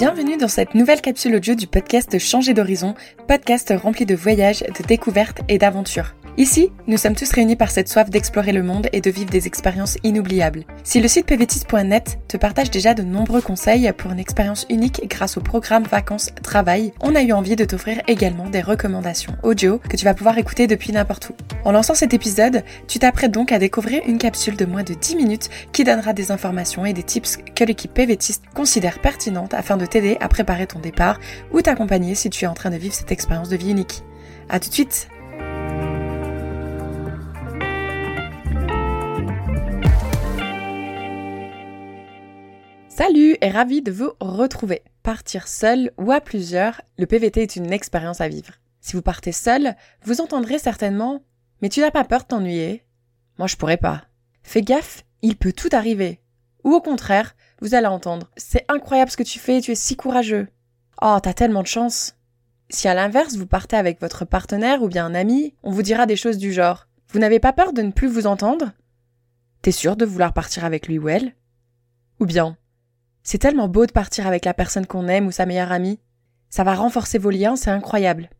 Bienvenue dans cette nouvelle capsule audio du podcast Changer d'horizon, podcast rempli de voyages, de découvertes et d'aventures. Ici, nous sommes tous réunis par cette soif d'explorer le monde et de vivre des expériences inoubliables. Si le site pvtis.net te partage déjà de nombreux conseils pour une expérience unique grâce au programme Vacances Travail, on a eu envie de t'offrir également des recommandations audio que tu vas pouvoir écouter depuis n'importe où. En lançant cet épisode, tu t'apprêtes donc à découvrir une capsule de moins de 10 minutes qui donnera des informations et des tips que l'équipe PVTiste considère pertinentes afin de t'aider à préparer ton départ ou t'accompagner si tu es en train de vivre cette expérience de vie unique. A tout de suite Salut et ravi de vous retrouver. Partir seul ou à plusieurs, le PVT est une expérience à vivre. Si vous partez seul, vous entendrez certainement Mais tu n'as pas peur de t'ennuyer? Moi je pourrais pas. Fais gaffe, il peut tout arriver. Ou au contraire, vous allez entendre C'est incroyable ce que tu fais, tu es si courageux. Oh, t'as tellement de chance. Si à l'inverse vous partez avec votre partenaire ou bien un ami, on vous dira des choses du genre Vous n'avez pas peur de ne plus vous entendre? T'es sûr de vouloir partir avec lui ou elle? Ou bien c'est tellement beau de partir avec la personne qu'on aime ou sa meilleure amie. Ça va renforcer vos liens, c'est incroyable.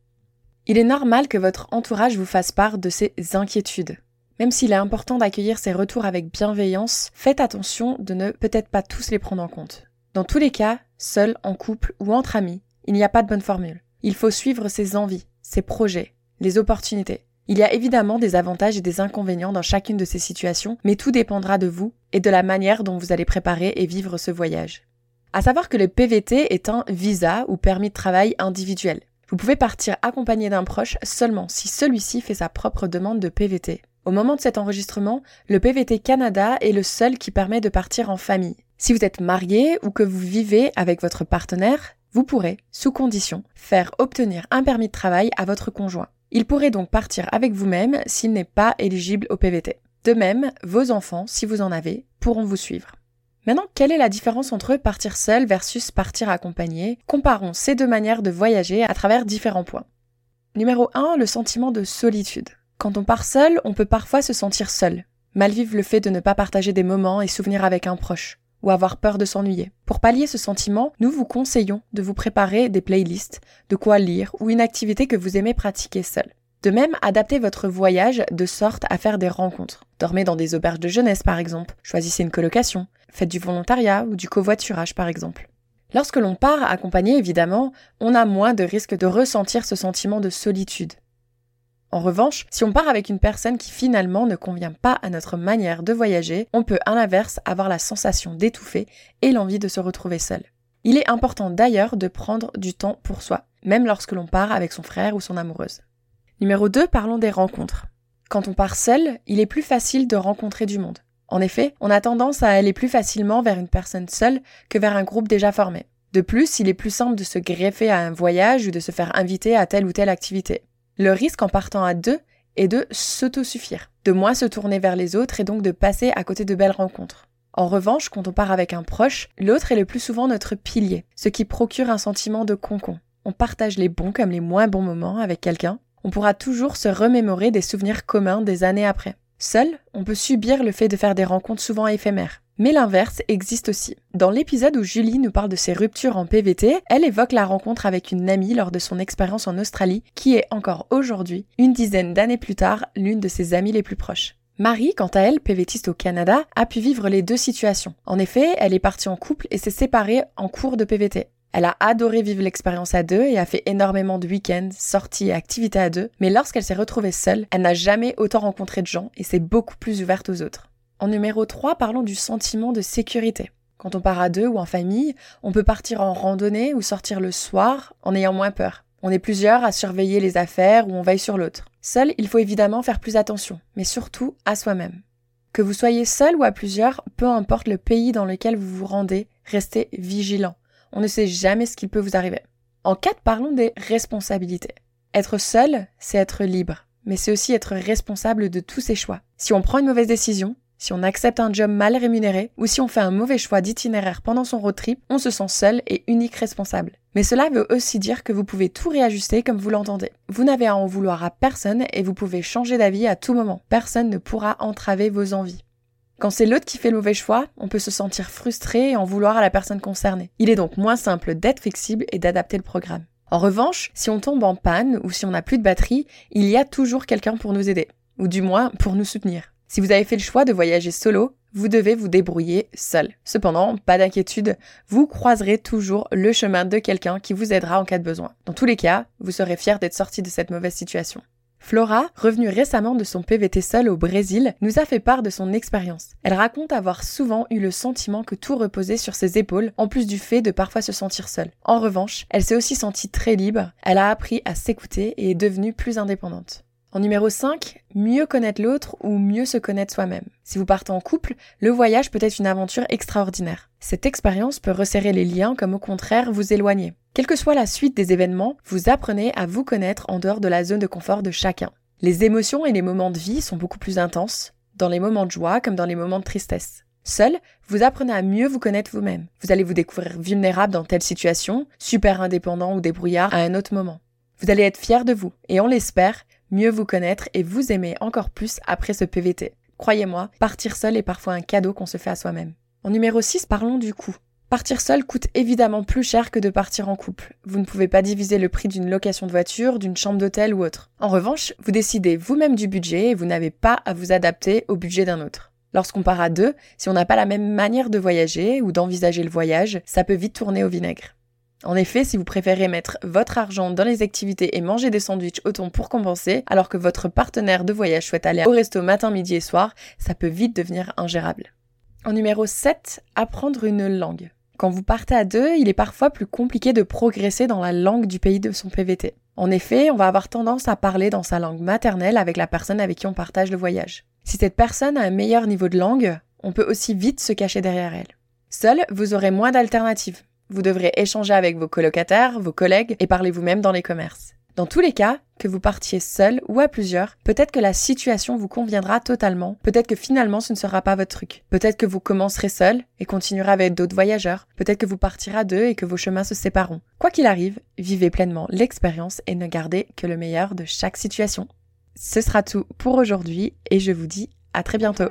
Il est normal que votre entourage vous fasse part de ses inquiétudes. Même s'il est important d'accueillir ces retours avec bienveillance, faites attention de ne peut-être pas tous les prendre en compte. Dans tous les cas, seul, en couple ou entre amis, il n'y a pas de bonne formule. Il faut suivre ses envies, ses projets, les opportunités. Il y a évidemment des avantages et des inconvénients dans chacune de ces situations, mais tout dépendra de vous et de la manière dont vous allez préparer et vivre ce voyage. À savoir que le PVT est un visa ou permis de travail individuel. Vous pouvez partir accompagné d'un proche seulement si celui-ci fait sa propre demande de PVT. Au moment de cet enregistrement, le PVT Canada est le seul qui permet de partir en famille. Si vous êtes marié ou que vous vivez avec votre partenaire, vous pourrez, sous condition, faire obtenir un permis de travail à votre conjoint. Il pourrait donc partir avec vous-même s'il n'est pas éligible au PVT. De même, vos enfants, si vous en avez, pourront vous suivre. Maintenant, quelle est la différence entre partir seul versus partir accompagné? Comparons ces deux manières de voyager à travers différents points. Numéro 1, le sentiment de solitude. Quand on part seul, on peut parfois se sentir seul, mal vivre le fait de ne pas partager des moments et souvenirs avec un proche ou avoir peur de s'ennuyer. Pour pallier ce sentiment, nous vous conseillons de vous préparer des playlists, de quoi lire ou une activité que vous aimez pratiquer seul. De même, adaptez votre voyage de sorte à faire des rencontres. Dormez dans des auberges de jeunesse par exemple, choisissez une colocation, faites du volontariat ou du covoiturage par exemple. Lorsque l'on part accompagné évidemment, on a moins de risques de ressentir ce sentiment de solitude. En revanche, si on part avec une personne qui finalement ne convient pas à notre manière de voyager, on peut à l'inverse avoir la sensation d'étouffer et l'envie de se retrouver seul. Il est important d'ailleurs de prendre du temps pour soi, même lorsque l'on part avec son frère ou son amoureuse. Numéro 2, parlons des rencontres. Quand on part seul, il est plus facile de rencontrer du monde. En effet, on a tendance à aller plus facilement vers une personne seule que vers un groupe déjà formé. De plus, il est plus simple de se greffer à un voyage ou de se faire inviter à telle ou telle activité. Le risque en partant à deux est de s'autosuffire, de moins se tourner vers les autres et donc de passer à côté de belles rencontres. En revanche, quand on part avec un proche, l'autre est le plus souvent notre pilier, ce qui procure un sentiment de concon. On partage les bons comme les moins bons moments avec quelqu'un. On pourra toujours se remémorer des souvenirs communs des années après. Seul, on peut subir le fait de faire des rencontres souvent éphémères. Mais l'inverse existe aussi. Dans l'épisode où Julie nous parle de ses ruptures en PVT, elle évoque la rencontre avec une amie lors de son expérience en Australie, qui est encore aujourd'hui, une dizaine d'années plus tard, l'une de ses amies les plus proches. Marie, quant à elle, PVTiste au Canada, a pu vivre les deux situations. En effet, elle est partie en couple et s'est séparée en cours de PVT. Elle a adoré vivre l'expérience à deux et a fait énormément de week-ends, sorties et activités à deux, mais lorsqu'elle s'est retrouvée seule, elle n'a jamais autant rencontré de gens et s'est beaucoup plus ouverte aux autres. En numéro 3, parlons du sentiment de sécurité. Quand on part à deux ou en famille, on peut partir en randonnée ou sortir le soir en ayant moins peur. On est plusieurs à surveiller les affaires ou on veille sur l'autre. Seul, il faut évidemment faire plus attention, mais surtout à soi-même. Que vous soyez seul ou à plusieurs, peu importe le pays dans lequel vous vous rendez, restez vigilant. On ne sait jamais ce qui peut vous arriver. En 4, parlons des responsabilités. Être seul, c'est être libre, mais c'est aussi être responsable de tous ses choix. Si on prend une mauvaise décision, si on accepte un job mal rémunéré ou si on fait un mauvais choix d'itinéraire pendant son road trip, on se sent seul et unique responsable. Mais cela veut aussi dire que vous pouvez tout réajuster comme vous l'entendez. Vous n'avez à en vouloir à personne et vous pouvez changer d'avis à tout moment. Personne ne pourra entraver vos envies. Quand c'est l'autre qui fait le mauvais choix, on peut se sentir frustré et en vouloir à la personne concernée. Il est donc moins simple d'être flexible et d'adapter le programme. En revanche, si on tombe en panne ou si on n'a plus de batterie, il y a toujours quelqu'un pour nous aider, ou du moins pour nous soutenir. Si vous avez fait le choix de voyager solo, vous devez vous débrouiller seul. Cependant, pas d'inquiétude, vous croiserez toujours le chemin de quelqu'un qui vous aidera en cas de besoin. Dans tous les cas, vous serez fier d'être sorti de cette mauvaise situation. Flora, revenue récemment de son PVT seul au Brésil, nous a fait part de son expérience. Elle raconte avoir souvent eu le sentiment que tout reposait sur ses épaules, en plus du fait de parfois se sentir seule. En revanche, elle s'est aussi sentie très libre, elle a appris à s'écouter et est devenue plus indépendante. En numéro 5, mieux connaître l'autre ou mieux se connaître soi-même. Si vous partez en couple, le voyage peut être une aventure extraordinaire. Cette expérience peut resserrer les liens comme au contraire vous éloigner. Quelle que soit la suite des événements, vous apprenez à vous connaître en dehors de la zone de confort de chacun. Les émotions et les moments de vie sont beaucoup plus intenses, dans les moments de joie comme dans les moments de tristesse. Seul, vous apprenez à mieux vous connaître vous-même. Vous allez vous découvrir vulnérable dans telle situation, super indépendant ou débrouillard à un autre moment. Vous allez être fier de vous, et on l'espère, mieux vous connaître et vous aimer encore plus après ce PVT. Croyez-moi, partir seul est parfois un cadeau qu'on se fait à soi-même. En numéro 6, parlons du coût. Partir seul coûte évidemment plus cher que de partir en couple. Vous ne pouvez pas diviser le prix d'une location de voiture, d'une chambre d'hôtel ou autre. En revanche, vous décidez vous-même du budget et vous n'avez pas à vous adapter au budget d'un autre. Lorsqu'on part à deux, si on n'a pas la même manière de voyager ou d'envisager le voyage, ça peut vite tourner au vinaigre. En effet, si vous préférez mettre votre argent dans les activités et manger des sandwichs au thon pour compenser, alors que votre partenaire de voyage souhaite aller au resto matin, midi et soir, ça peut vite devenir ingérable. En numéro 7, apprendre une langue. Quand vous partez à deux, il est parfois plus compliqué de progresser dans la langue du pays de son PVT. En effet, on va avoir tendance à parler dans sa langue maternelle avec la personne avec qui on partage le voyage. Si cette personne a un meilleur niveau de langue, on peut aussi vite se cacher derrière elle. Seul, vous aurez moins d'alternatives. Vous devrez échanger avec vos colocataires, vos collègues et parler vous-même dans les commerces. Dans tous les cas, que vous partiez seul ou à plusieurs, peut-être que la situation vous conviendra totalement, peut-être que finalement ce ne sera pas votre truc. Peut-être que vous commencerez seul et continuerez avec d'autres voyageurs, peut-être que vous partirez deux et que vos chemins se sépareront. Quoi qu'il arrive, vivez pleinement l'expérience et ne gardez que le meilleur de chaque situation. Ce sera tout pour aujourd'hui et je vous dis à très bientôt.